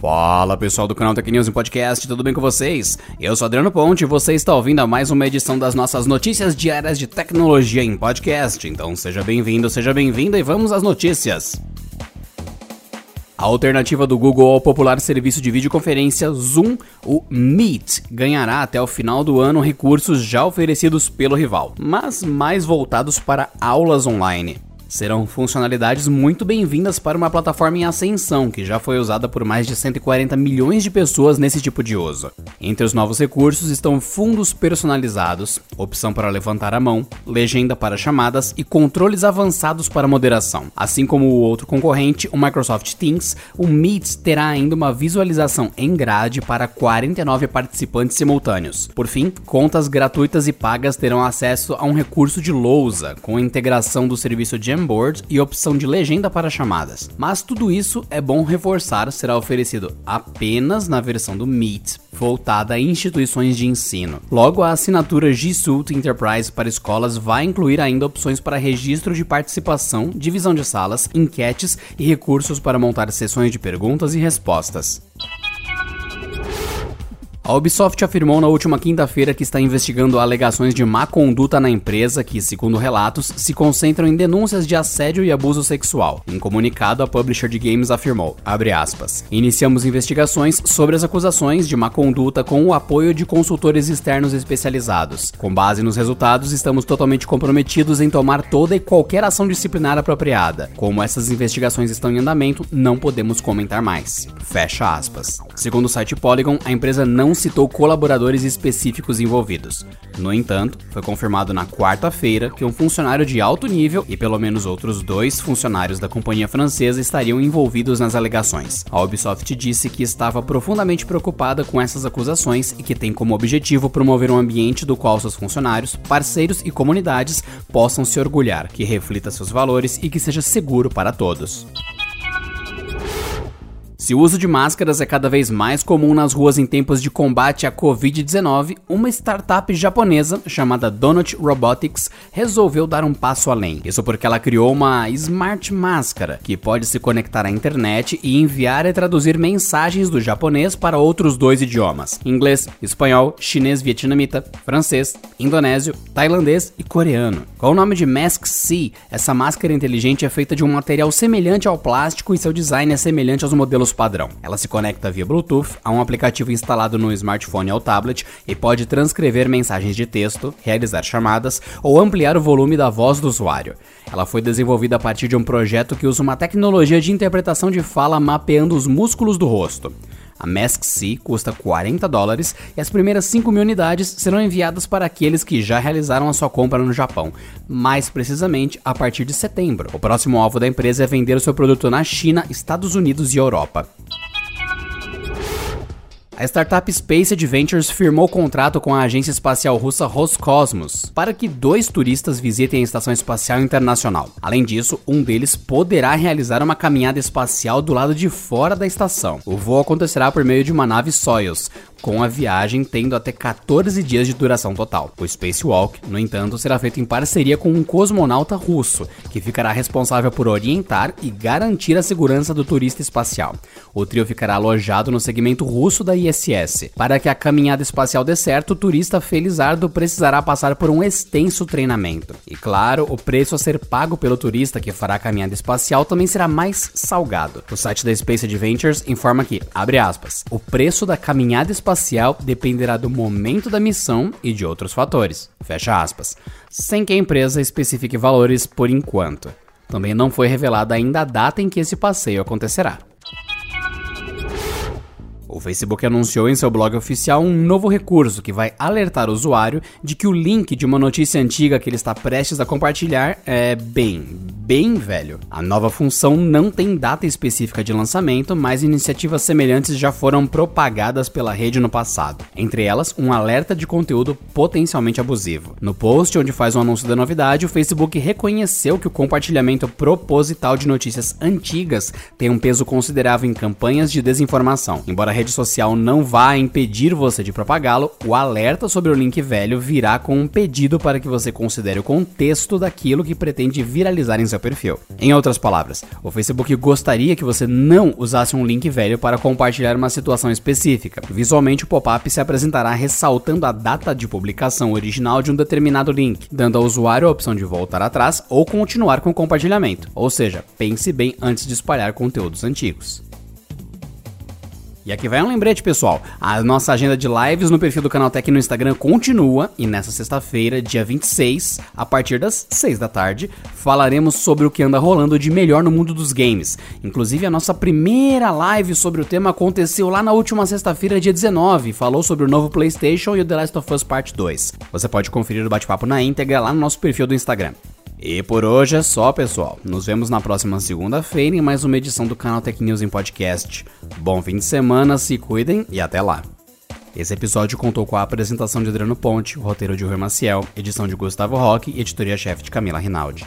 Fala pessoal do canal Tech News em Podcast, tudo bem com vocês? Eu sou Adriano Ponte e você está ouvindo a mais uma edição das nossas notícias diárias de tecnologia em podcast. Então seja bem-vindo, seja bem-vinda e vamos às notícias. A alternativa do Google ao popular serviço de videoconferência Zoom, o Meet, ganhará até o final do ano recursos já oferecidos pelo rival, mas mais voltados para aulas online serão funcionalidades muito bem-vindas para uma plataforma em ascensão que já foi usada por mais de 140 milhões de pessoas nesse tipo de uso. Entre os novos recursos estão fundos personalizados, opção para levantar a mão, legenda para chamadas e controles avançados para moderação. Assim como o outro concorrente, o Microsoft Teams, o Meet terá ainda uma visualização em grade para 49 participantes simultâneos. Por fim, contas gratuitas e pagas terão acesso a um recurso de lousa com integração do serviço de Jamboard e opção de legenda para chamadas. Mas tudo isso é bom reforçar, será oferecido apenas na versão do Meet, voltada a instituições de ensino. Logo, a assinatura G Suite Enterprise para escolas vai incluir ainda opções para registro de participação, divisão de salas, enquetes e recursos para montar sessões de perguntas e respostas. A Ubisoft afirmou na última quinta-feira que está investigando alegações de má conduta na empresa que, segundo relatos, se concentram em denúncias de assédio e abuso sexual. Em comunicado, a publisher de games afirmou, aspas, Iniciamos investigações sobre as acusações de má conduta com o apoio de consultores externos especializados. Com base nos resultados, estamos totalmente comprometidos em tomar toda e qualquer ação disciplinar apropriada. Como essas investigações estão em andamento, não podemos comentar mais. Fecha aspas. Segundo o site Polygon, a empresa não citou colaboradores específicos envolvidos. No entanto, foi confirmado na quarta-feira que um funcionário de alto nível e pelo menos outros dois funcionários da companhia francesa estariam envolvidos nas alegações. A Ubisoft disse que estava profundamente preocupada com essas acusações e que tem como objetivo promover um ambiente do qual seus funcionários, parceiros e comunidades possam se orgulhar, que reflita seus valores e que seja seguro para todos. Se o uso de máscaras é cada vez mais comum nas ruas em tempos de combate à Covid-19, uma startup japonesa chamada Donut Robotics resolveu dar um passo além. Isso porque ela criou uma Smart Máscara, que pode se conectar à internet e enviar e traduzir mensagens do japonês para outros dois idiomas: inglês, espanhol, chinês, vietnamita, francês, indonésio, tailandês e coreano. Com o nome de Mask C, essa máscara inteligente é feita de um material semelhante ao plástico e seu design é semelhante aos modelos padrão. Ela se conecta via Bluetooth a um aplicativo instalado no smartphone ou tablet e pode transcrever mensagens de texto, realizar chamadas ou ampliar o volume da voz do usuário. Ela foi desenvolvida a partir de um projeto que usa uma tecnologia de interpretação de fala mapeando os músculos do rosto. A Mask C custa 40 dólares e as primeiras 5 mil unidades serão enviadas para aqueles que já realizaram a sua compra no Japão, mais precisamente a partir de setembro. O próximo alvo da empresa é vender o seu produto na China, Estados Unidos e Europa. A startup Space Adventures firmou contrato com a agência espacial russa Roscosmos para que dois turistas visitem a Estação Espacial Internacional. Além disso, um deles poderá realizar uma caminhada espacial do lado de fora da estação. O voo acontecerá por meio de uma nave Soyuz, com a viagem tendo até 14 dias de duração total. O Spacewalk, no entanto, será feito em parceria com um cosmonauta russo, que ficará responsável por orientar e garantir a segurança do turista espacial. O trio ficará alojado no segmento russo da ISS. Para que a caminhada espacial dê certo, o turista felizardo precisará passar por um extenso treinamento. E claro, o preço a ser pago pelo turista que fará a caminhada espacial também será mais salgado. O site da Space Adventures informa que, abre aspas, o preço da caminhada espacial espacial dependerá do momento da missão e de outros fatores. Fecha aspas. Sem que a empresa especifique valores por enquanto. Também não foi revelada ainda a data em que esse passeio acontecerá. O Facebook anunciou em seu blog oficial um novo recurso que vai alertar o usuário de que o link de uma notícia antiga que ele está prestes a compartilhar é bem, bem velho. A nova função não tem data específica de lançamento, mas iniciativas semelhantes já foram propagadas pela rede no passado. Entre elas, um alerta de conteúdo potencialmente abusivo. No post onde faz o um anúncio da novidade, o Facebook reconheceu que o compartilhamento proposital de notícias antigas tem um peso considerável em campanhas de desinformação. Embora a rede social não vá impedir você de propagá-lo, o alerta sobre o link velho virá com um pedido para que você considere o contexto daquilo que pretende viralizar em seu perfil. Em outras palavras, o Facebook gostaria que você não usasse um link velho para compartilhar uma situação específica. Visualmente, o pop-up se apresentará ressaltando a data de publicação original de um determinado link, dando ao usuário a opção de voltar atrás ou continuar com o compartilhamento. Ou seja, pense bem antes de espalhar conteúdos antigos. E aqui vai um lembrete, pessoal. A nossa agenda de lives no perfil do canal Tech no Instagram continua e nessa sexta-feira, dia 26, a partir das 6 da tarde, falaremos sobre o que anda rolando de melhor no mundo dos games. Inclusive, a nossa primeira live sobre o tema aconteceu lá na última sexta-feira, dia 19, falou sobre o novo PlayStation e o The Last of Us Part 2. Você pode conferir o bate-papo na íntegra lá no nosso perfil do Instagram. E por hoje é só, pessoal. Nos vemos na próxima segunda-feira em mais uma edição do canal Tech News em podcast. Bom fim de semana, se cuidem e até lá. Esse episódio contou com a apresentação de Adriano Ponte, roteiro de Rui Maciel, edição de Gustavo Roque e editoria-chefe de Camila Rinaldi.